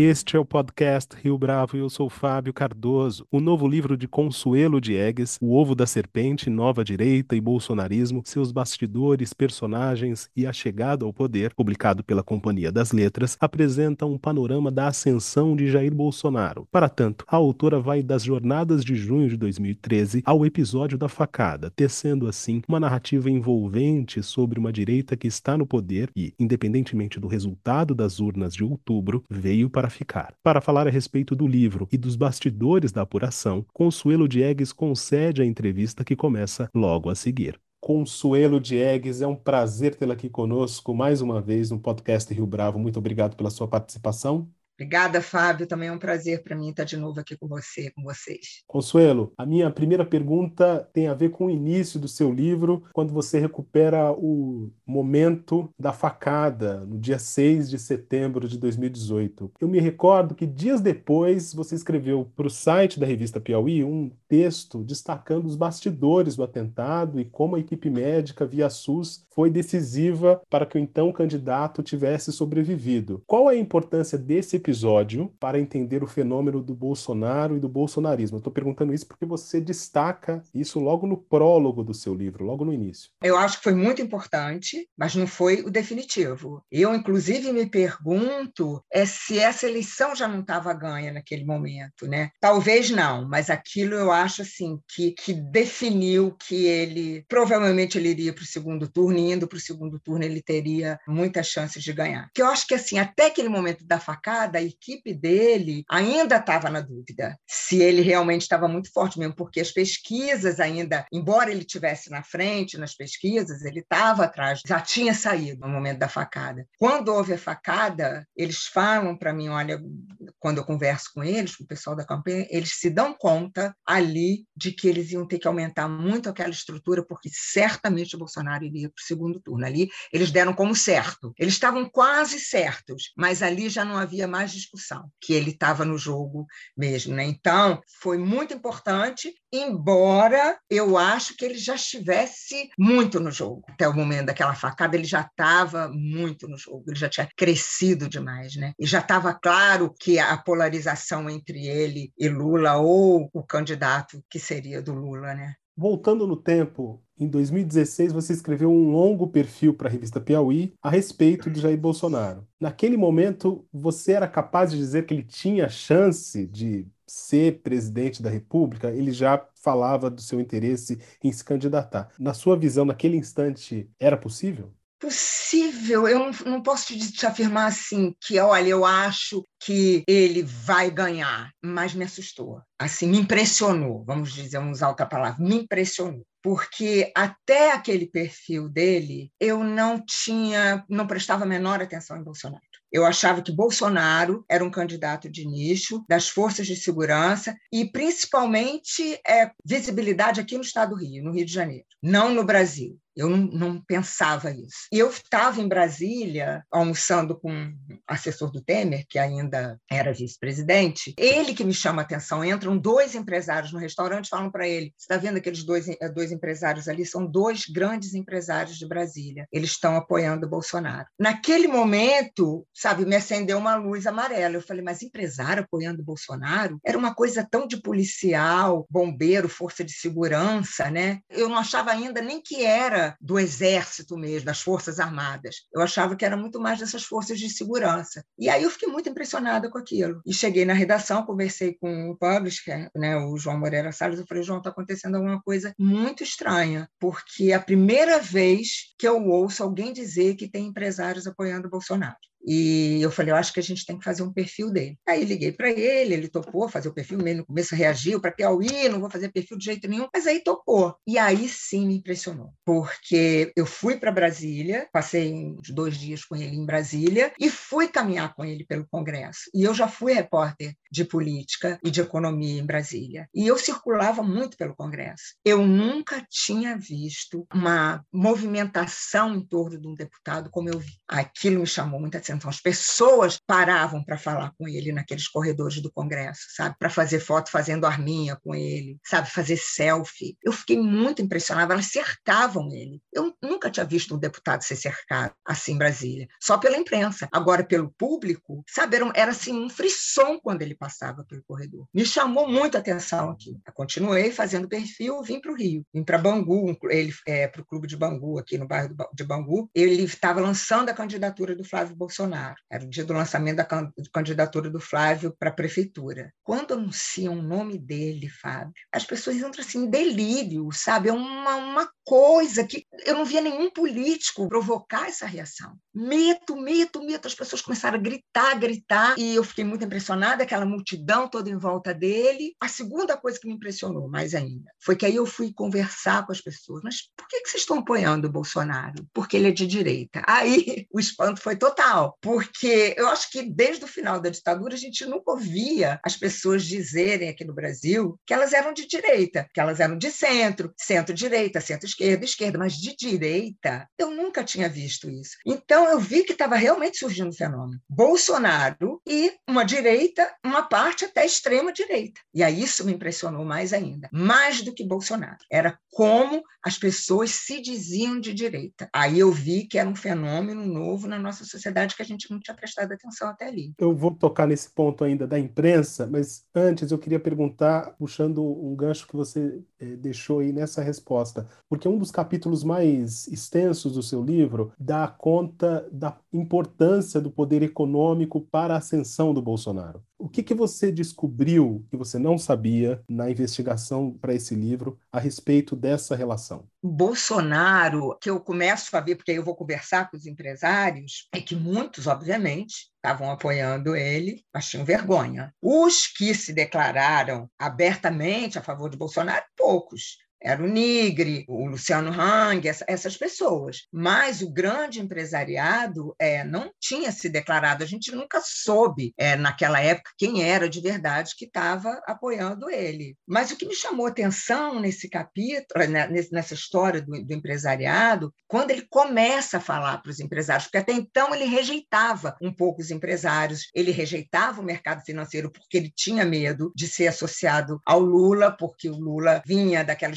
Este é o podcast Rio Bravo e eu sou Fábio Cardoso. O novo livro de Consuelo Diegues, O Ovo da Serpente, Nova Direita e Bolsonarismo, seus bastidores, personagens e a chegada ao poder, publicado pela Companhia das Letras, apresenta um panorama da ascensão de Jair Bolsonaro. Para tanto, a autora vai das jornadas de junho de 2013 ao episódio da facada, tecendo assim uma narrativa envolvente sobre uma direita que está no poder e, independentemente do resultado das urnas de outubro, veio para ficar. Para falar a respeito do livro e dos bastidores da apuração, Consuelo Diegues concede a entrevista que começa logo a seguir. Consuelo Diegues, é um prazer tê-la aqui conosco mais uma vez no podcast Rio Bravo. Muito obrigado pela sua participação. Obrigada, Fábio. Também é um prazer para mim estar de novo aqui com você, com vocês. Consuelo, a minha primeira pergunta tem a ver com o início do seu livro, quando você recupera o momento da facada, no dia 6 de setembro de 2018. Eu me recordo que dias depois você escreveu para o site da revista Piauí um texto destacando os bastidores do atentado e como a equipe médica via SUS foi decisiva para que o então candidato tivesse sobrevivido. Qual é a importância desse episódio para entender o fenômeno do Bolsonaro e do bolsonarismo. Estou perguntando isso porque você destaca isso logo no prólogo do seu livro, logo no início. Eu acho que foi muito importante, mas não foi o definitivo. Eu, inclusive, me pergunto é se essa eleição já não estava ganha naquele momento, né? Talvez não, mas aquilo eu acho assim que, que definiu que ele provavelmente ele iria para o segundo turno, e indo para o segundo turno ele teria muitas chances de ganhar. Que eu acho que assim até aquele momento da facada da equipe dele ainda estava na dúvida se ele realmente estava muito forte mesmo, porque as pesquisas ainda, embora ele tivesse na frente nas pesquisas, ele estava atrás, já tinha saído no momento da facada. Quando houve a facada, eles falam para mim, olha, quando eu converso com eles, com o pessoal da campanha, eles se dão conta ali de que eles iam ter que aumentar muito aquela estrutura, porque certamente o Bolsonaro iria para o segundo turno. Ali eles deram como certo. Eles estavam quase certos, mas ali já não havia mais mais discussão, que ele estava no jogo mesmo. Né? Então, foi muito importante, embora eu acho que ele já estivesse muito no jogo. Até o momento daquela facada, ele já estava muito no jogo, ele já tinha crescido demais. Né? E já estava claro que a polarização entre ele e Lula, ou o candidato que seria do Lula, né? Voltando no tempo, em 2016 você escreveu um longo perfil para a revista Piauí a respeito de Jair Bolsonaro. Naquele momento, você era capaz de dizer que ele tinha chance de ser presidente da República? Ele já falava do seu interesse em se candidatar. Na sua visão, naquele instante, era possível? Possível, eu não, não posso te, te afirmar assim que, olha, eu acho que ele vai ganhar, mas me assustou, assim, me impressionou, vamos dizer, vamos usar outra palavra, me impressionou porque até aquele perfil dele eu não tinha, não prestava a menor atenção em Bolsonaro. Eu achava que Bolsonaro era um candidato de nicho das forças de segurança e principalmente é, visibilidade aqui no estado do Rio, no Rio de Janeiro, não no Brasil. Eu não, não pensava isso. E eu estava em Brasília, almoçando com um assessor do Temer, que ainda era vice-presidente. Ele que me chama a atenção. Entram dois empresários no restaurante falam para ele: Você está vendo aqueles dois, eh, dois empresários ali? São dois grandes empresários de Brasília. Eles estão apoiando o Bolsonaro. Naquele momento, sabe, me acendeu uma luz amarela. Eu falei: Mas empresário apoiando o Bolsonaro? Era uma coisa tão de policial, bombeiro, força de segurança, né? Eu não achava ainda nem que era do exército mesmo, das Forças Armadas. Eu achava que era muito mais dessas forças de segurança. E aí eu fiquei muito impressionada com aquilo. E cheguei na redação, conversei com o publisher, né, o João Moreira Salles, eu falei, João, está acontecendo alguma coisa muito estranha, porque é a primeira vez que eu ouço alguém dizer que tem empresários apoiando o Bolsonaro. E eu falei, eu acho que a gente tem que fazer um perfil dele. Aí liguei para ele, ele topou fazer o perfil, meio no começo reagiu para Piauí, não vou fazer perfil de jeito nenhum, mas aí topou. E aí sim me impressionou, porque eu fui para Brasília, passei uns dois dias com ele em Brasília e fui caminhar com ele pelo Congresso. E eu já fui repórter de política e de economia em Brasília. E eu circulava muito pelo Congresso. Eu nunca tinha visto uma movimentação em torno de um deputado como eu vi. Aquilo me chamou muita Então, as pessoas paravam para falar com ele naqueles corredores do Congresso, sabe? Para fazer foto fazendo arminha com ele, sabe? Fazer selfie. Eu fiquei muito impressionada, elas cercavam ele. Eu nunca tinha visto um deputado ser cercado assim em Brasília, só pela imprensa. Agora, pelo público, sabe? Era, era assim um frisson quando ele passava pelo corredor. Me chamou muito a atenção aqui. Eu continuei fazendo perfil, vim para o Rio, vim para Bangu, ele é, para o Clube de Bangu, aqui no bairro de Bangu. Ele estava lançando a candidatura do Flávio Bolsonaro. Era o dia do lançamento da candidatura do Flávio para a prefeitura. Quando anunciam o nome dele, Fábio, as pessoas entram assim em delírio, sabe? É uma, uma coisa que eu não via nenhum político provocar essa reação. Mito, mito, mito. As pessoas começaram a gritar, gritar, e eu fiquei muito impressionada, aquela multidão toda em volta dele. A segunda coisa que me impressionou mais ainda foi que aí eu fui conversar com as pessoas. Mas por que, que vocês estão apoiando o Bolsonaro? Porque ele é de direita. Aí o espanto foi total, porque eu acho que desde o final da ditadura a gente nunca ouvia as pessoas dizerem aqui no Brasil que elas eram de direita, que elas eram de centro, centro-direita, centro-esquerda, esquerda, mas de direita eu nunca tinha visto isso. Então eu vi que estava realmente surgindo um fenômeno. Bolsonaro e uma direita, uma parte até extrema direita. E aí isso me impressionou mais ainda. Mais do que Bolsonaro. Era como as pessoas se diziam de direita. Aí eu vi que era um fenômeno novo na nossa sociedade que a gente não tinha prestado atenção até ali. Eu vou tocar nesse ponto ainda da imprensa, mas antes eu queria perguntar, puxando um gancho que você eh, deixou aí nessa resposta, porque um dos capítulos mais extensos do seu livro dá conta da importância do poder econômico para a ascensão do Bolsonaro. O que, que você descobriu que você não sabia na investigação para esse livro a respeito dessa relação? Bolsonaro, que eu começo a ver, porque eu vou conversar com os empresários, é que muitos, obviamente, estavam apoiando ele, mas tinham vergonha. Os que se declararam abertamente a favor de Bolsonaro, poucos era o Nigre, o Luciano Hang, essa, essas pessoas. Mas o grande empresariado é, não tinha se declarado, a gente nunca soube é, naquela época quem era de verdade que estava apoiando ele. Mas o que me chamou atenção nesse capítulo, né, nessa história do, do empresariado, quando ele começa a falar para os empresários, porque até então ele rejeitava um pouco os empresários, ele rejeitava o mercado financeiro porque ele tinha medo de ser associado ao Lula, porque o Lula vinha daquela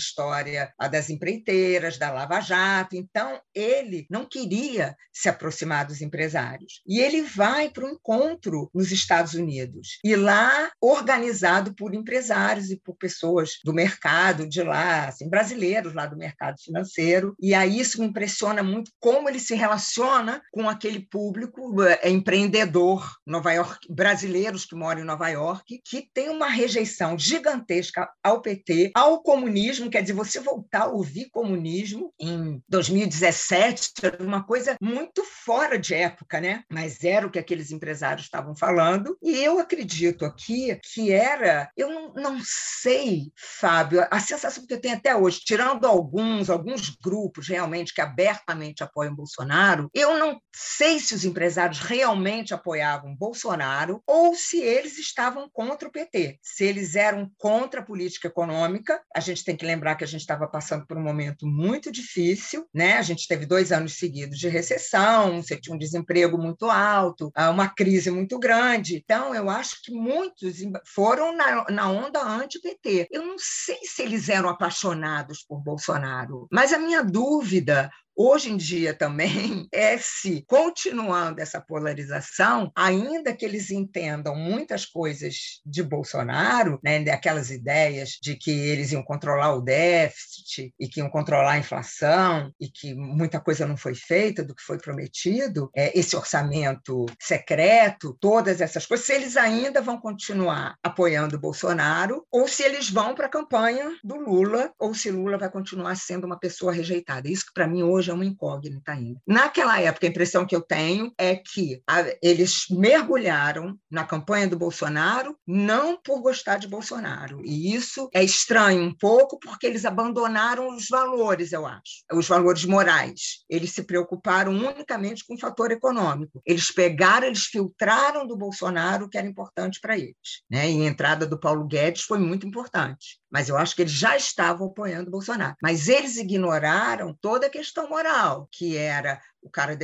a das empreiteiras, da Lava Jato. Então, ele não queria se aproximar dos empresários. E ele vai para um encontro nos Estados Unidos. E lá, organizado por empresários e por pessoas do mercado de lá, assim, brasileiros lá do mercado financeiro. E aí isso me impressiona muito como ele se relaciona com aquele público é, empreendedor Nova York, brasileiros que moram em Nova York, que tem uma rejeição gigantesca ao PT, ao comunismo, que Quer dizer, você voltar a ouvir comunismo em 2017 era uma coisa muito fora de época, né? Mas era o que aqueles empresários estavam falando. E eu acredito aqui que era, eu não, não sei, Fábio, a sensação que eu tenho até hoje, tirando alguns, alguns grupos realmente que abertamente apoiam Bolsonaro, eu não sei se os empresários realmente apoiavam Bolsonaro ou se eles estavam contra o PT. Se eles eram contra a política econômica, a gente tem que lembrar lembrar que a gente estava passando por um momento muito difícil, né? A gente teve dois anos seguidos de recessão, você tinha um desemprego muito alto, ah, uma crise muito grande. Então, eu acho que muitos foram na, na onda anti-PT. Eu não sei se eles eram apaixonados por Bolsonaro, mas a minha dúvida Hoje em dia também é se, continuando essa polarização, ainda que eles entendam muitas coisas de Bolsonaro, né, aquelas ideias de que eles iam controlar o déficit e que iam controlar a inflação e que muita coisa não foi feita do que foi prometido, é, esse orçamento secreto, todas essas coisas, se eles ainda vão continuar apoiando Bolsonaro ou se eles vão para a campanha do Lula ou se Lula vai continuar sendo uma pessoa rejeitada. Isso que para mim hoje é uma incógnita ainda. Naquela época, a impressão que eu tenho é que a, eles mergulharam na campanha do Bolsonaro não por gostar de Bolsonaro. E isso é estranho um pouco, porque eles abandonaram os valores, eu acho, os valores morais. Eles se preocuparam unicamente com o fator econômico. Eles pegaram, eles filtraram do Bolsonaro o que era importante para eles. Né? E a entrada do Paulo Guedes foi muito importante mas eu acho que eles já estavam apoiando Bolsonaro. Mas eles ignoraram toda a questão moral, que era o cara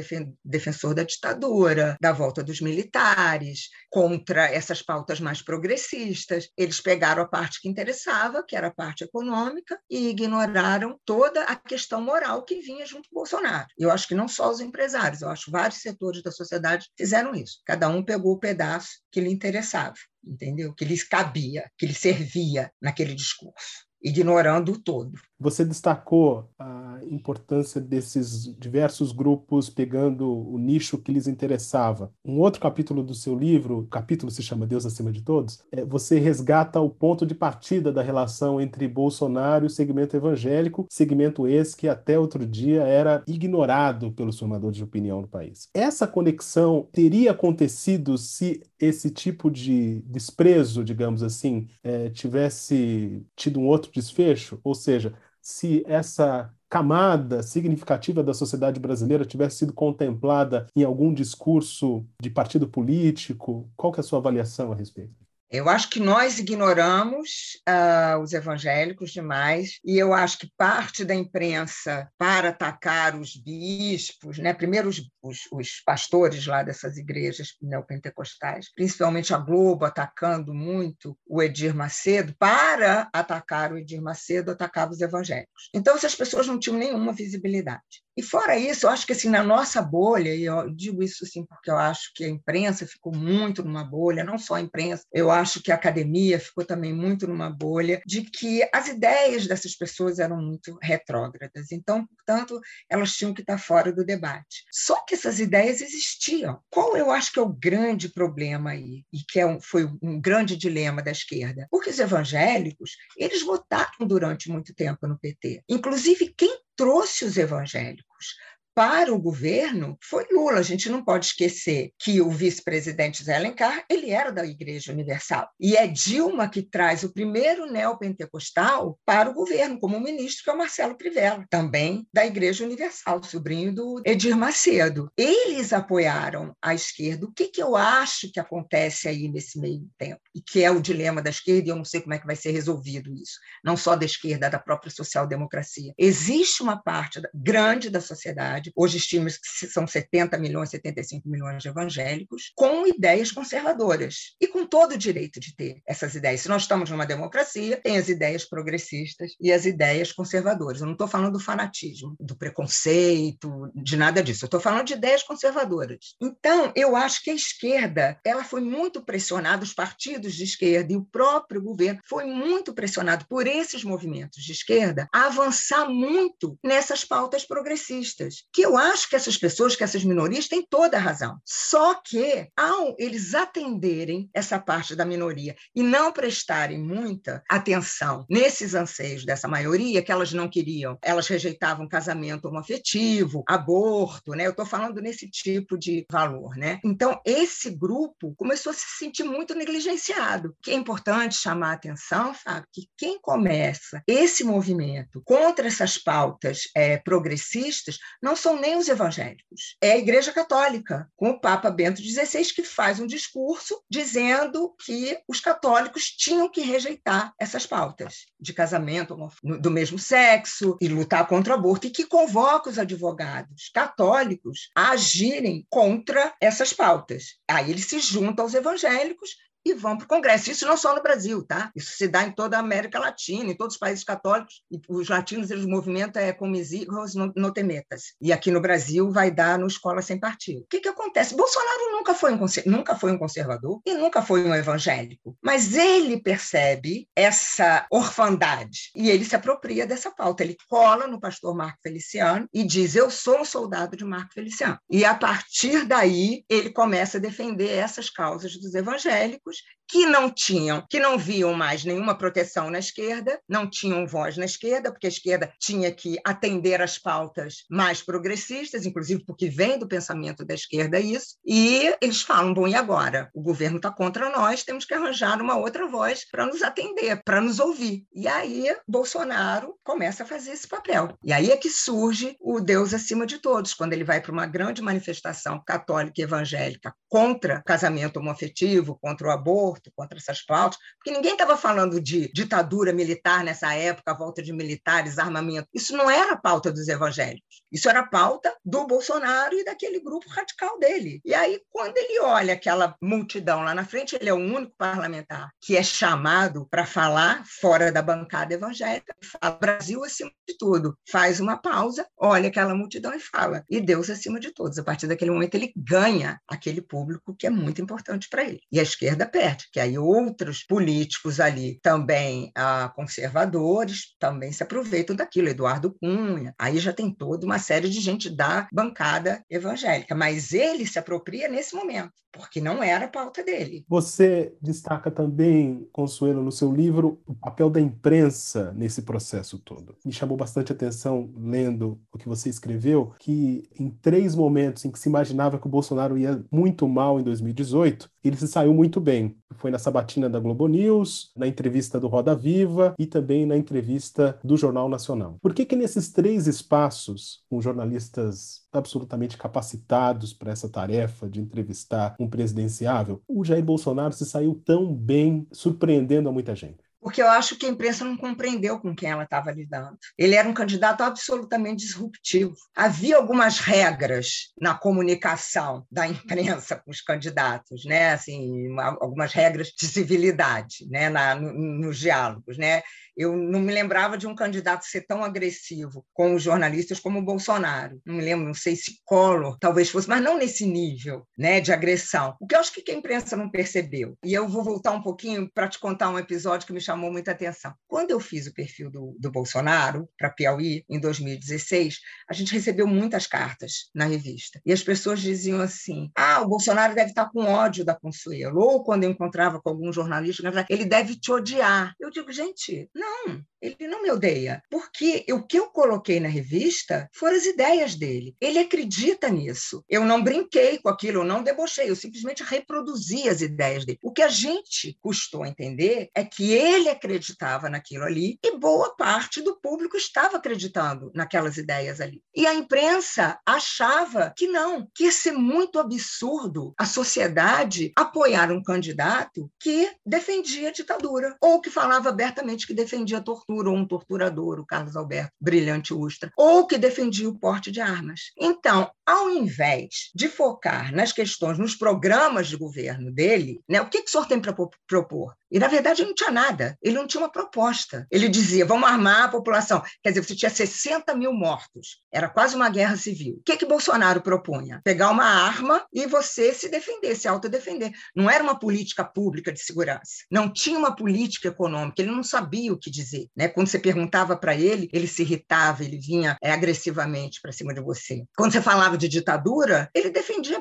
defensor da ditadura, da volta dos militares, contra essas pautas mais progressistas. Eles pegaram a parte que interessava, que era a parte econômica, e ignoraram toda a questão moral que vinha junto com Bolsonaro. Eu acho que não só os empresários, eu acho que vários setores da sociedade fizeram isso. Cada um pegou o pedaço que lhe interessava, entendeu? Que lhes cabia, que lhe servia naquele discurso ignorando o todo. Você destacou a importância desses diversos grupos pegando o nicho que lhes interessava. Um outro capítulo do seu livro, o capítulo se chama Deus acima de todos, é, você resgata o ponto de partida da relação entre Bolsonaro e o segmento evangélico, segmento esse que até outro dia era ignorado pelos formadores de opinião no país. Essa conexão teria acontecido se esse tipo de desprezo, digamos assim, é, tivesse tido um outro desfecho? Ou seja, se essa camada significativa da sociedade brasileira tivesse sido contemplada em algum discurso de partido político? Qual que é a sua avaliação a respeito? Eu acho que nós ignoramos uh, os evangélicos demais, e eu acho que parte da imprensa, para atacar os bispos, né, primeiro os, os, os pastores lá dessas igrejas neopentecostais, principalmente a Globo atacando muito o Edir Macedo, para atacar o Edir Macedo, atacava os evangélicos. Então, essas pessoas não tinham nenhuma visibilidade. E fora isso, eu acho que assim, na nossa bolha, e eu digo isso assim porque eu acho que a imprensa ficou muito numa bolha, não só a imprensa, eu acho que a academia ficou também muito numa bolha de que as ideias dessas pessoas eram muito retrógradas. Então, portanto, elas tinham que estar fora do debate. Só que essas ideias existiam. Qual eu acho que é o grande problema aí, e que é um, foi um grande dilema da esquerda? Porque os evangélicos, eles votaram durante muito tempo no PT. Inclusive, quem trouxe os evangélicos poucos para o governo foi Lula. A gente não pode esquecer que o vice-presidente Zé Alencar, ele era da Igreja Universal. E é Dilma que traz o primeiro neopentecostal para o governo, como ministro, que é o Marcelo Crivella, também da Igreja Universal, sobrinho do Edir Macedo. Eles apoiaram a esquerda. O que, que eu acho que acontece aí nesse meio tempo? E que é o dilema da esquerda, e eu não sei como é que vai ser resolvido isso, não só da esquerda, da própria social-democracia. Existe uma parte grande da sociedade hoje estima que são 70 milhões, 75 milhões de evangélicos, com ideias conservadoras e com todo o direito de ter essas ideias. Se nós estamos numa democracia, tem as ideias progressistas e as ideias conservadoras. Eu não estou falando do fanatismo, do preconceito, de nada disso. Eu estou falando de ideias conservadoras. Então, eu acho que a esquerda ela foi muito pressionada, os partidos de esquerda e o próprio governo foi muito pressionado por esses movimentos de esquerda a avançar muito nessas pautas progressistas, que eu acho que essas pessoas, que essas minorias, têm toda a razão. Só que, ao eles atenderem essa parte da minoria e não prestarem muita atenção nesses anseios dessa maioria, que elas não queriam, elas rejeitavam casamento homoafetivo, aborto, né? Eu estou falando nesse tipo de valor, né? Então, esse grupo começou a se sentir muito negligenciado. Que é importante chamar a atenção, Fábio, que quem começa esse movimento contra essas pautas é, progressistas não são são nem os evangélicos, é a Igreja Católica, com o Papa Bento XVI, que faz um discurso dizendo que os católicos tinham que rejeitar essas pautas de casamento do mesmo sexo e lutar contra o aborto, e que convoca os advogados católicos a agirem contra essas pautas. Aí eles se juntam aos evangélicos e vão para o Congresso. Isso não só no Brasil, tá? Isso se dá em toda a América Latina, em todos os países católicos. Os latinos, eles movimentam é comis hijos no temetas. E aqui no Brasil vai dar no Escola Sem Partido. O que, que acontece? Bolsonaro nunca foi, um, nunca foi um conservador e nunca foi um evangélico, mas ele percebe essa orfandade e ele se apropria dessa pauta. Ele cola no pastor Marco Feliciano e diz: Eu sou um soldado de Marco Feliciano. E a partir daí, ele começa a defender essas causas dos evangélicos coach que não tinham, que não viam mais nenhuma proteção na esquerda, não tinham voz na esquerda, porque a esquerda tinha que atender às pautas mais progressistas, inclusive porque vem do pensamento da esquerda isso, e eles falam: bom, e agora? O governo está contra nós, temos que arranjar uma outra voz para nos atender, para nos ouvir. E aí Bolsonaro começa a fazer esse papel. E aí é que surge o Deus acima de todos, quando ele vai para uma grande manifestação católica e evangélica contra o casamento homoafetivo, contra o aborto aborto, contra essas pautas, porque ninguém estava falando de ditadura militar nessa época, volta de militares, armamento. Isso não era a pauta dos evangélicos. Isso era a pauta do Bolsonaro e daquele grupo radical dele. E aí, quando ele olha aquela multidão lá na frente, ele é o único parlamentar que é chamado para falar fora da bancada evangélica, fala Brasil acima de tudo, faz uma pausa, olha aquela multidão e fala, e Deus acima de todos. A partir daquele momento, ele ganha aquele público que é muito importante para ele. E a esquerda perde, que aí outros políticos ali, também ah, conservadores, também se aproveitam daquilo. Eduardo Cunha, aí já tem toda uma série de gente da bancada evangélica, mas ele se apropria nesse momento, porque não era a pauta dele. Você destaca também, Consuelo, no seu livro, o papel da imprensa nesse processo todo. Me chamou bastante atenção, lendo o que você escreveu, que em três momentos em que se imaginava que o Bolsonaro ia muito mal em 2018, ele se saiu muito bem. Foi na sabatina da Globo News, na entrevista do Roda Viva e também na entrevista do Jornal Nacional. Por que que nesses três espaços, com jornalistas absolutamente capacitados para essa tarefa de entrevistar um presidenciável, o Jair Bolsonaro se saiu tão bem, surpreendendo a muita gente? Porque eu acho que a imprensa não compreendeu com quem ela estava lidando. Ele era um candidato absolutamente disruptivo. Havia algumas regras na comunicação da imprensa com os candidatos, né? Assim, algumas regras de civilidade, né? Na, no, nos diálogos, né? Eu não me lembrava de um candidato ser tão agressivo com os jornalistas como o Bolsonaro. Não me lembro, não sei se Collor talvez fosse, mas não nesse nível né, de agressão. O que eu acho que a imprensa não percebeu. E eu vou voltar um pouquinho para te contar um episódio que me chamou muita atenção. Quando eu fiz o perfil do, do Bolsonaro para Piauí, em 2016, a gente recebeu muitas cartas na revista. E as pessoas diziam assim: ah, o Bolsonaro deve estar com ódio da Consuelo. Ou quando eu encontrava com algum jornalista, ele deve te odiar. Eu digo, gente, não não, ele não me odeia, porque o que eu coloquei na revista foram as ideias dele. Ele acredita nisso. Eu não brinquei com aquilo, eu não debochei, eu simplesmente reproduzi as ideias dele. O que a gente custou entender é que ele acreditava naquilo ali e boa parte do público estava acreditando naquelas ideias ali. E a imprensa achava que não, que ia ser muito absurdo a sociedade apoiar um candidato que defendia a ditadura ou que falava abertamente que defendia a tortura, ou um torturador, o Carlos Alberto Brilhante Ustra, ou que defendia o porte de armas. Então, ao invés de focar nas questões, nos programas de governo dele, né, o que, que o senhor tem para propor? E, na verdade, ele não tinha nada, ele não tinha uma proposta. Ele dizia: vamos armar a população. Quer dizer, você tinha 60 mil mortos, era quase uma guerra civil. O que, que Bolsonaro propunha? Pegar uma arma e você se defender, se autodefender. Não era uma política pública de segurança, não tinha uma política econômica, ele não sabia o que dizer. Né? Quando você perguntava para ele, ele se irritava, ele vinha é, agressivamente para cima de você. Quando você falava de ditadura, ele defendia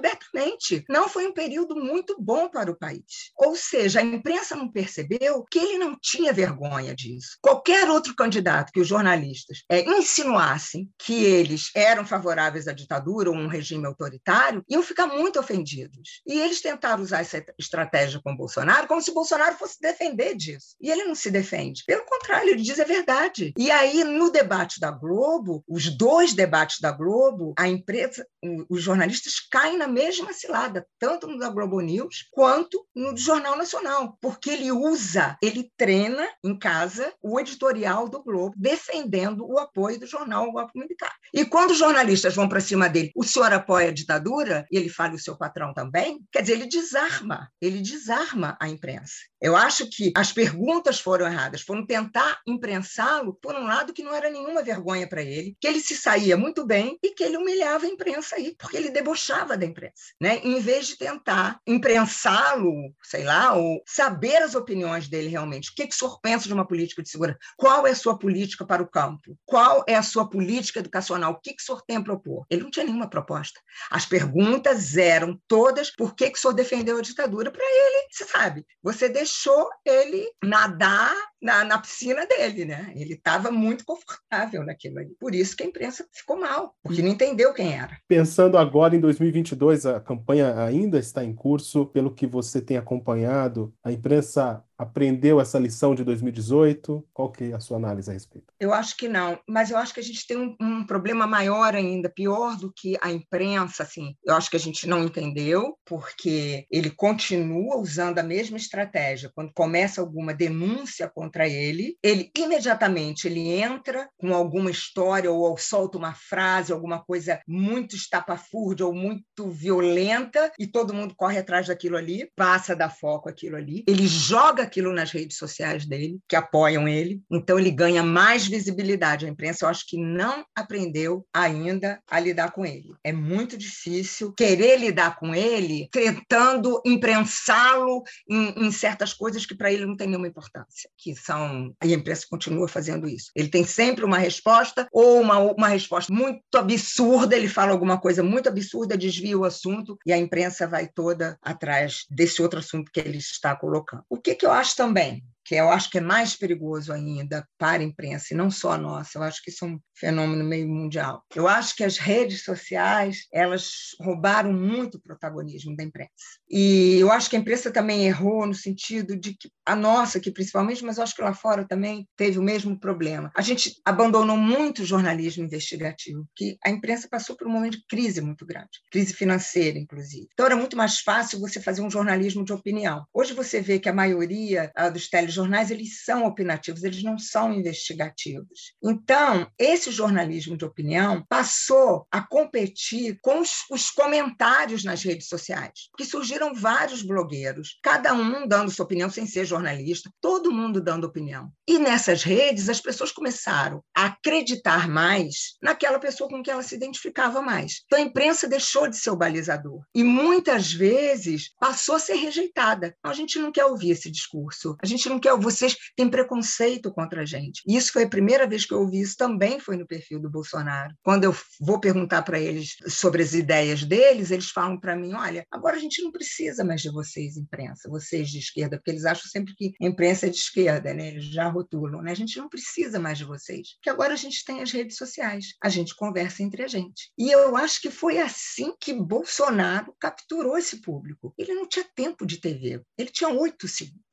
Não foi um período muito bom para o país. Ou seja, a imprensa não percebeu que ele não tinha vergonha disso. Qualquer outro candidato que os jornalistas é, insinuassem que eles eram favoráveis à ditadura ou um regime autoritário, iam ficar muito ofendidos. E eles tentaram usar essa estratégia com Bolsonaro como se Bolsonaro fosse defender disso. E ele não se defende. Pelo contrário, ele diz a verdade. E aí, no debate da Globo, os dois debates da Globo, a empresa, os jornalistas caem na mesma cilada, tanto no da Globo News quanto no do Jornal Nacional, porque ele usa, ele treina em casa o editorial do Globo, defendendo o apoio do jornal ao golpe militar. E quando os jornalistas vão para cima dele, o senhor apoia a ditadura, e ele fala o seu patrão também, quer dizer, ele desarma, ele desarma a imprensa. Eu acho que as perguntas foram erradas, foram tentar imprensá-lo por um lado que não era nenhuma vergonha para ele, que ele se saía muito bem e que ele humilhava a imprensa aí, porque ele debochava da imprensa, né? Em vez de tentar imprensá-lo, sei lá, ou saber as opiniões dele realmente. O que, que o senhor pensa de uma política de segurança? Qual é a sua política para o campo? Qual é a sua política educacional? O que, que o senhor tem a propor? Ele não tinha nenhuma proposta. As perguntas eram todas por que, que o senhor defendeu a ditadura para ele, você sabe, você deixou ele nadar na, na piscina dele, né? Ele estava muito confortável naquilo ali. Por isso que a imprensa ficou mal, porque não entendeu quem era. Pensando agora em 2022, a campanha ainda está em curso, pelo que você tem acompanhado, a imprensa aprendeu essa lição de 2018? Qual que é a sua análise a respeito? Eu acho que não, mas eu acho que a gente tem um, um, problema maior ainda, pior do que a imprensa, assim. Eu acho que a gente não entendeu, porque ele continua usando a mesma estratégia. Quando começa alguma denúncia contra ele, ele imediatamente ele entra com alguma história ou solta uma frase, alguma coisa muito estapafúrdia ou muito violenta e todo mundo corre atrás daquilo ali, passa da foco aquilo ali. Ele joga aquilo nas redes sociais dele, que apoiam ele, então ele ganha mais visibilidade. A imprensa, eu acho que não aprendeu ainda a lidar com ele. É muito difícil querer lidar com ele tentando imprensá-lo em, em, certas coisas que para ele não tem nenhuma importância, que são. E a imprensa continua fazendo isso. Ele tem sempre uma resposta, ou uma, uma resposta muito absurda, ele fala alguma coisa muito absurda, desvia o assunto, e a imprensa vai toda atrás desse outro assunto que ele está colocando. O que, que eu acho também que eu acho que é mais perigoso ainda para a imprensa, e não só a nossa, eu acho que isso é um fenômeno meio mundial. Eu acho que as redes sociais, elas roubaram muito o protagonismo da imprensa. E eu acho que a imprensa também errou no sentido de que a nossa, que principalmente, mas eu acho que lá fora também teve o mesmo problema. A gente abandonou muito o jornalismo investigativo, que a imprensa passou por um momento de crise muito grande, crise financeira, inclusive. Então era muito mais fácil você fazer um jornalismo de opinião. Hoje você vê que a maioria uh, dos telejornais jornais eles são opinativos, eles não são investigativos. Então, esse jornalismo de opinião passou a competir com os, os comentários nas redes sociais, que surgiram vários blogueiros, cada um dando sua opinião sem ser jornalista, todo mundo dando opinião. E nessas redes, as pessoas começaram a acreditar mais naquela pessoa com que ela se identificava mais. Então, a imprensa deixou de ser o balizador e muitas vezes passou a ser rejeitada. Então, a gente não quer ouvir esse discurso, a gente não quer vocês têm preconceito contra a gente. E isso foi a primeira vez que eu ouvi isso também foi no perfil do Bolsonaro. Quando eu vou perguntar para eles sobre as ideias deles, eles falam para mim: olha, agora a gente não precisa mais de vocês, imprensa, vocês de esquerda, porque eles acham sempre que a imprensa é de esquerda, né? Eles já rotulam, né? A gente não precisa mais de vocês, que agora a gente tem as redes sociais, a gente conversa entre a gente. E eu acho que foi assim que Bolsonaro capturou esse público. Ele não tinha tempo de TV, ele tinha oito segundos.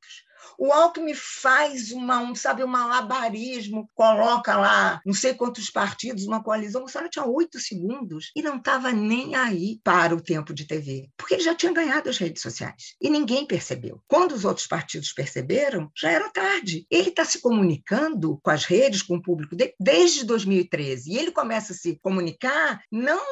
O Alckmin faz uma, um, sabe, um malabarismo, coloca lá não sei quantos partidos, uma coalizão. O Bolsonaro tinha oito segundos e não estava nem aí para o tempo de TV, porque ele já tinha ganhado as redes sociais e ninguém percebeu. Quando os outros partidos perceberam, já era tarde. Ele está se comunicando com as redes, com o público de, desde 2013 e ele começa a se comunicar não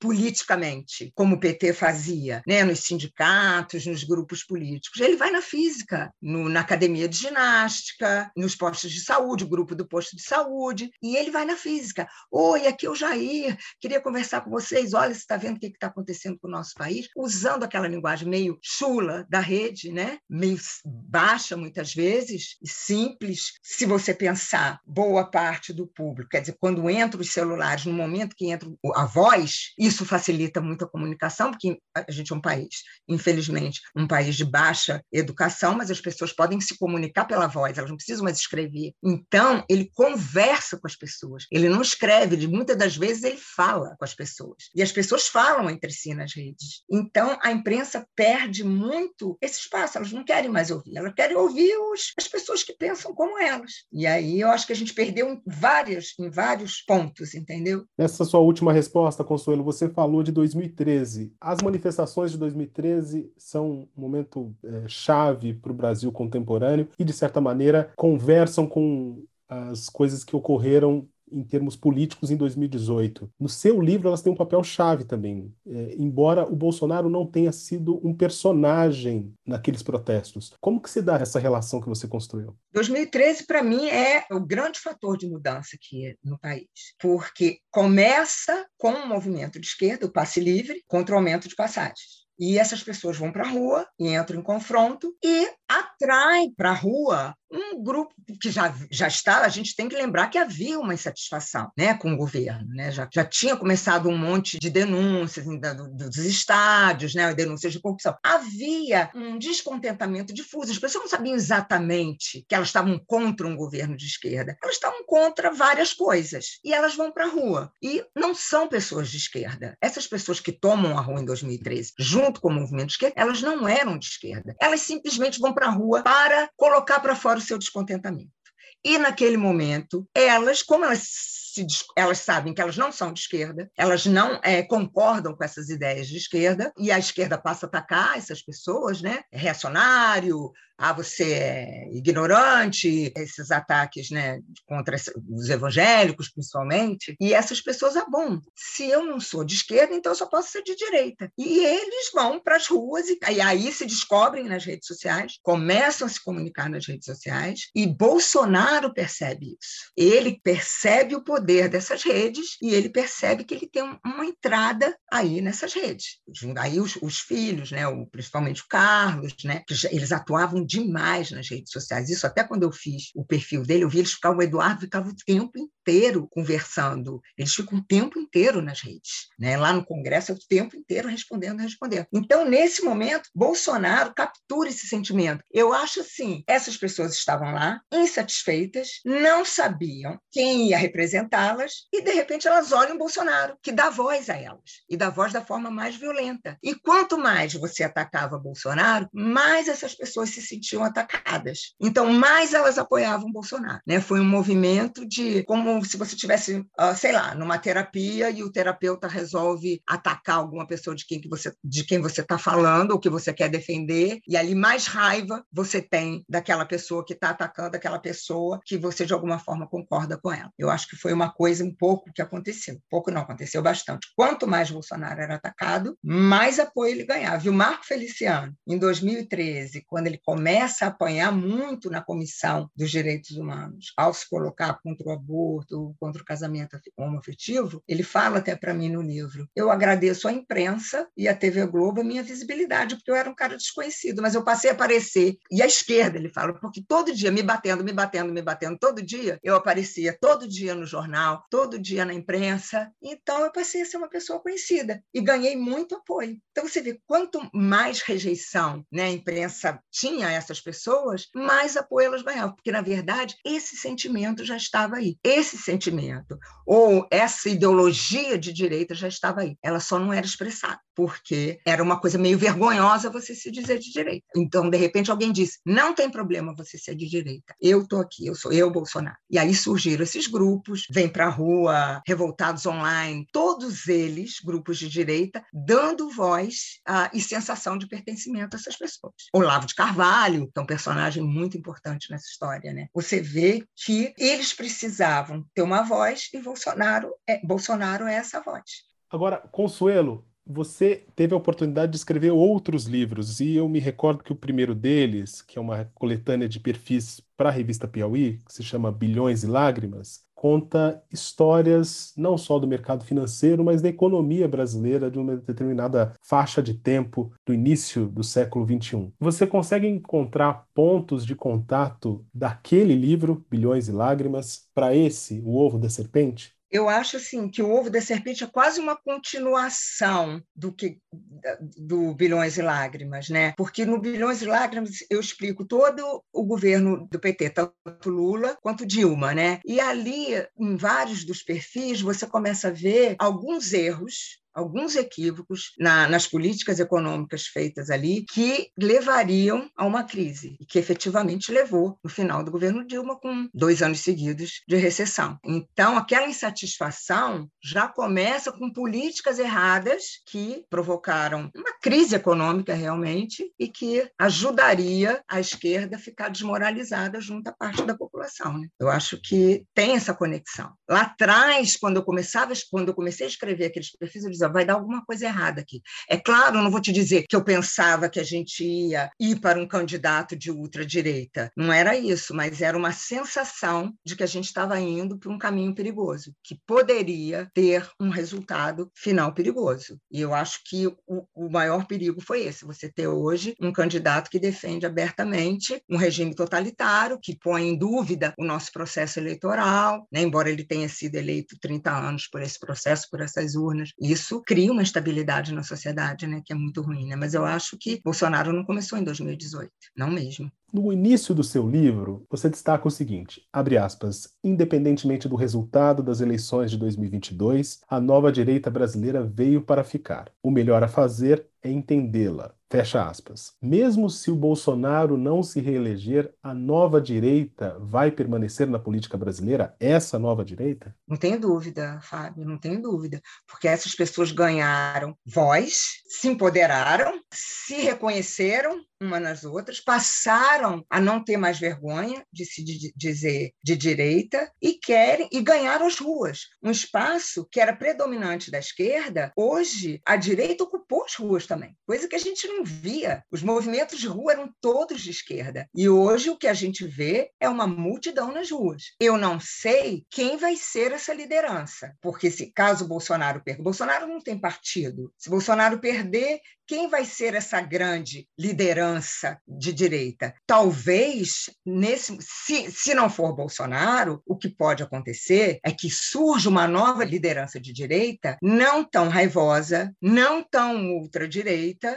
politicamente, como o PT fazia, né, nos sindicatos, nos grupos políticos. Ele vai na física, no, na academia de ginástica, nos postos de saúde, grupo do posto de saúde, e ele vai na física. Oi, aqui é o Jair, queria conversar com vocês. Olha, você está vendo o que está acontecendo com o nosso país? Usando aquela linguagem meio chula da rede, né? meio baixa muitas vezes, e simples. Se você pensar, boa parte do público, quer dizer, quando entram os celulares, no momento que entra a voz, isso facilita muito a comunicação, porque a gente é um país, infelizmente, um país de baixa educação, mas as pessoas podem se comunicar pela voz, elas não precisam mais escrever. Então, ele conversa com as pessoas. Ele não escreve, ele, muitas das vezes ele fala com as pessoas. E as pessoas falam entre si nas redes. Então, a imprensa perde muito esse espaço, elas não querem mais ouvir, elas querem ouvir os, as pessoas que pensam como elas. E aí eu acho que a gente perdeu em, várias, em vários pontos, entendeu? Nessa sua última resposta, Consuelo, você falou de 2013. As manifestações de 2013 são um momento é, chave para o Brasil contemporâneo e, de certa maneira, conversam com as coisas que ocorreram em termos políticos em 2018. No seu livro, elas têm um papel chave também, é, embora o Bolsonaro não tenha sido um personagem naqueles protestos. Como que se dá essa relação que você construiu? 2013, para mim, é o grande fator de mudança aqui no país, porque começa com um movimento de esquerda, o passe livre, contra o aumento de passagens. E essas pessoas vão para a rua e entram em confronto e atraem para a rua um grupo que já, já está, a gente tem que lembrar que havia uma insatisfação né, com o governo. Né? Já, já tinha começado um monte de denúncias dos estádios, né, denúncias de corrupção. Havia um descontentamento difuso. As pessoas não sabiam exatamente que elas estavam contra um governo de esquerda. Elas estavam contra várias coisas. E elas vão para a rua. E não são pessoas de esquerda. Essas pessoas que tomam a rua em 2013, junto com o movimento de esquerda, elas não eram de esquerda. Elas simplesmente vão para a rua para colocar para fora o seu descontentamento. E naquele momento, elas, como elas se, elas sabem que elas não são de esquerda, elas não é, concordam com essas ideias de esquerda, e a esquerda passa a atacar essas pessoas, né? É reacionário, ah, você é ignorante, esses ataques né, contra os evangélicos, principalmente. E essas pessoas, ah, bom, se eu não sou de esquerda, então eu só posso ser de direita. E eles vão para as ruas e, e aí se descobrem nas redes sociais, começam a se comunicar nas redes sociais, e Bolsonaro percebe isso. Ele percebe o poder dessas redes e ele percebe que ele tem uma entrada aí nessas redes. Aí os, os filhos, né, o, principalmente o Carlos, né, que já, eles atuavam demais nas redes sociais. Isso até quando eu fiz o perfil dele, eu vi eles ficar, o Eduardo ficava o tempo inteiro conversando. Eles ficam o tempo inteiro nas redes. Né? Lá no Congresso, é o tempo inteiro respondendo, respondendo. Então, nesse momento, Bolsonaro captura esse sentimento. Eu acho assim, essas pessoas estavam lá, insatisfeitas, não sabiam quem ia representá-las, e de repente elas olham Bolsonaro, que dá voz a elas, e dá voz da forma mais violenta. E quanto mais você atacava Bolsonaro, mais essas pessoas se sentiam atacadas. Então, mais elas apoiavam Bolsonaro. Né? Foi um movimento de como se você tivesse, uh, sei lá, numa terapia e o terapeuta resolve atacar alguma pessoa de quem que você de quem você está falando ou que você quer defender e ali mais raiva você tem daquela pessoa que está atacando aquela pessoa que você de alguma forma concorda com ela. Eu acho que foi uma coisa um pouco que aconteceu. Pouco não aconteceu bastante. Quanto mais Bolsonaro era atacado, mais apoio ele ganhava. E o Marco Feliciano, em 2013, quando ele começa a apanhar muito na Comissão dos Direitos Humanos, ao se colocar contra o aborto, contra o casamento homoafetivo, ele fala até para mim no livro: eu agradeço à imprensa e à TV Globo a minha visibilidade, porque eu era um cara desconhecido, mas eu passei a aparecer. E à esquerda, ele fala, porque todo dia, me batendo, me batendo, me batendo, todo dia, eu aparecia todo dia no jornal, todo dia na imprensa. Então, eu passei a ser uma pessoa conhecida e ganhei muito apoio. Então, você vê quanto mais rejeição né, a imprensa tinha essas pessoas, mais apoio elas ganhavam, porque, na verdade, esse sentimento já estava aí. Esse sentimento, ou essa ideologia de direita já estava aí. Ela só não era expressada, porque era uma coisa meio vergonhosa você se dizer de direita. Então, de repente, alguém disse: não tem problema você ser de direita. Eu estou aqui, eu sou eu, Bolsonaro. E aí surgiram esses grupos, vêm para a rua, revoltados online, todos eles, grupos de direita, dando voz uh, e sensação de pertencimento a essas pessoas. Olavo de Carvalho, que é um personagem muito importante nessa história, né? Você vê que eles precisavam ter uma voz e Bolsonaro é, Bolsonaro é essa voz. Agora, Consuelo, você teve a oportunidade de escrever outros livros, e eu me recordo que o primeiro deles, que é uma coletânea de perfis para a revista Piauí, que se chama Bilhões e Lágrimas, conta histórias não só do mercado financeiro, mas da economia brasileira de uma determinada faixa de tempo do início do século XXI. Você consegue encontrar pontos de contato daquele livro, Bilhões e Lágrimas, para esse, O Ovo da Serpente? Eu acho assim que o ovo da serpente é quase uma continuação do que do bilhões e lágrimas, né? Porque no bilhões e lágrimas eu explico todo o governo do PT, tanto Lula quanto Dilma, né? E ali em vários dos perfis você começa a ver alguns erros alguns equívocos na, nas políticas econômicas feitas ali que levariam a uma crise, e que efetivamente levou no final do governo Dilma, com dois anos seguidos de recessão. Então, aquela insatisfação já começa com políticas erradas que provocaram uma crise econômica realmente e que ajudaria a esquerda a ficar desmoralizada junto à parte da população. Né? Eu acho que tem essa conexão. Lá atrás, quando eu começava, quando eu comecei a escrever aqueles perfis, eu vai dar alguma coisa errada aqui. É claro, não vou te dizer que eu pensava que a gente ia ir para um candidato de ultradireita. Não era isso, mas era uma sensação de que a gente estava indo para um caminho perigoso, que poderia ter um resultado final perigoso. E eu acho que o, o maior perigo foi esse: você ter hoje um candidato que defende abertamente um regime totalitário, que põe em dúvida o nosso processo eleitoral, né? embora ele tenha sido eleito 30 anos por esse processo, por essas urnas. Isso cria uma estabilidade na sociedade, né? que é muito ruim. Né? Mas eu acho que Bolsonaro não começou em 2018, não mesmo. No início do seu livro, você destaca o seguinte: abre aspas, independentemente do resultado das eleições de 2022, a nova direita brasileira veio para ficar. O melhor a fazer é entendê-la. Fecha aspas. Mesmo se o Bolsonaro não se reeleger, a nova direita vai permanecer na política brasileira? Essa nova direita? Não tenho dúvida, Fábio, não tenho dúvida. Porque essas pessoas ganharam voz, se empoderaram, se reconheceram uma nas outras, passaram a não ter mais vergonha de se dizer de direita e querem e ganharam as ruas. Um espaço que era predominante da esquerda, hoje a direita ocupou as ruas também, coisa que a gente não via. Os movimentos de rua eram todos de esquerda. E hoje o que a gente vê é uma multidão nas ruas. Eu não sei quem vai ser essa liderança, porque se caso Bolsonaro perca, Bolsonaro não tem partido. Se Bolsonaro perder, quem vai ser essa grande liderança de direita? Talvez, nesse, se, se não for Bolsonaro, o que pode acontecer é que surja uma nova liderança de direita, não tão raivosa, não tão ultradireita,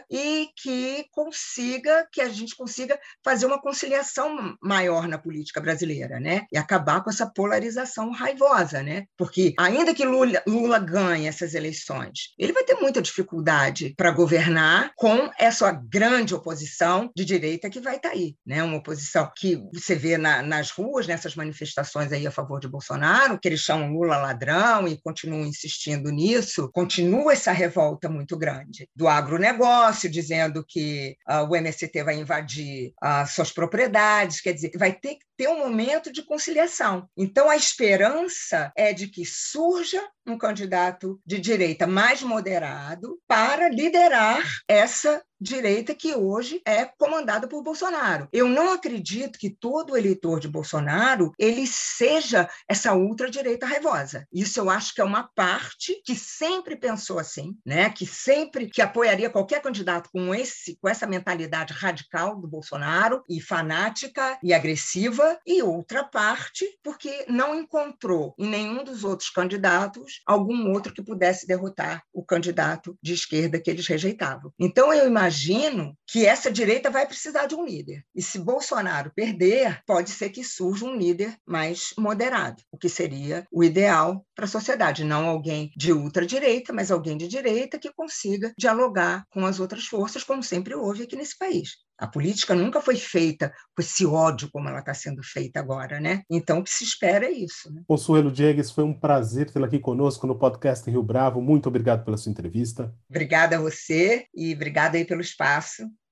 e que consiga, que a gente consiga fazer uma conciliação maior na política brasileira, né? E acabar com essa polarização raivosa, né? Porque ainda que Lula, Lula ganhe essas eleições, ele vai ter muita dificuldade para governar com essa grande oposição de direita que vai estar tá aí, né? Uma oposição que você vê na, nas ruas, nessas manifestações aí a favor de Bolsonaro, que eles chamam Lula ladrão e continuam insistindo nisso, continua essa revolta muito grande do agronegócio, dizendo que uh, o MST vai invadir uh, suas propriedades, quer dizer, vai ter que ter um momento de conciliação. Então, a esperança é de que surja um candidato de direita mais moderado para liderar essa direita que hoje é comandada por Bolsonaro. Eu não acredito que todo eleitor de Bolsonaro ele seja essa ultradireita raivosa. Isso eu acho que é uma parte que sempre pensou assim, né? Que sempre que apoiaria qualquer candidato com esse com essa mentalidade radical do Bolsonaro e fanática e agressiva e outra parte porque não encontrou em nenhum dos outros candidatos algum outro que pudesse derrotar o candidato de esquerda que eles rejeitavam. Então eu imagino que essa direita vai precisar de um líder. E se Bolsonaro perder, pode ser que surja um líder mais moderado, o que seria o ideal para a sociedade. Não alguém de ultradireita, mas alguém de direita que consiga dialogar com as outras forças, como sempre houve aqui nesse país. A política nunca foi feita com esse ódio como ela está sendo feita agora, né? Então o que se espera é isso. Né? Consuelo Diegues, foi um prazer tê-la aqui conosco no podcast Rio Bravo. Muito obrigado pela sua entrevista. Obrigada a você e obrigada aí pelo espaço.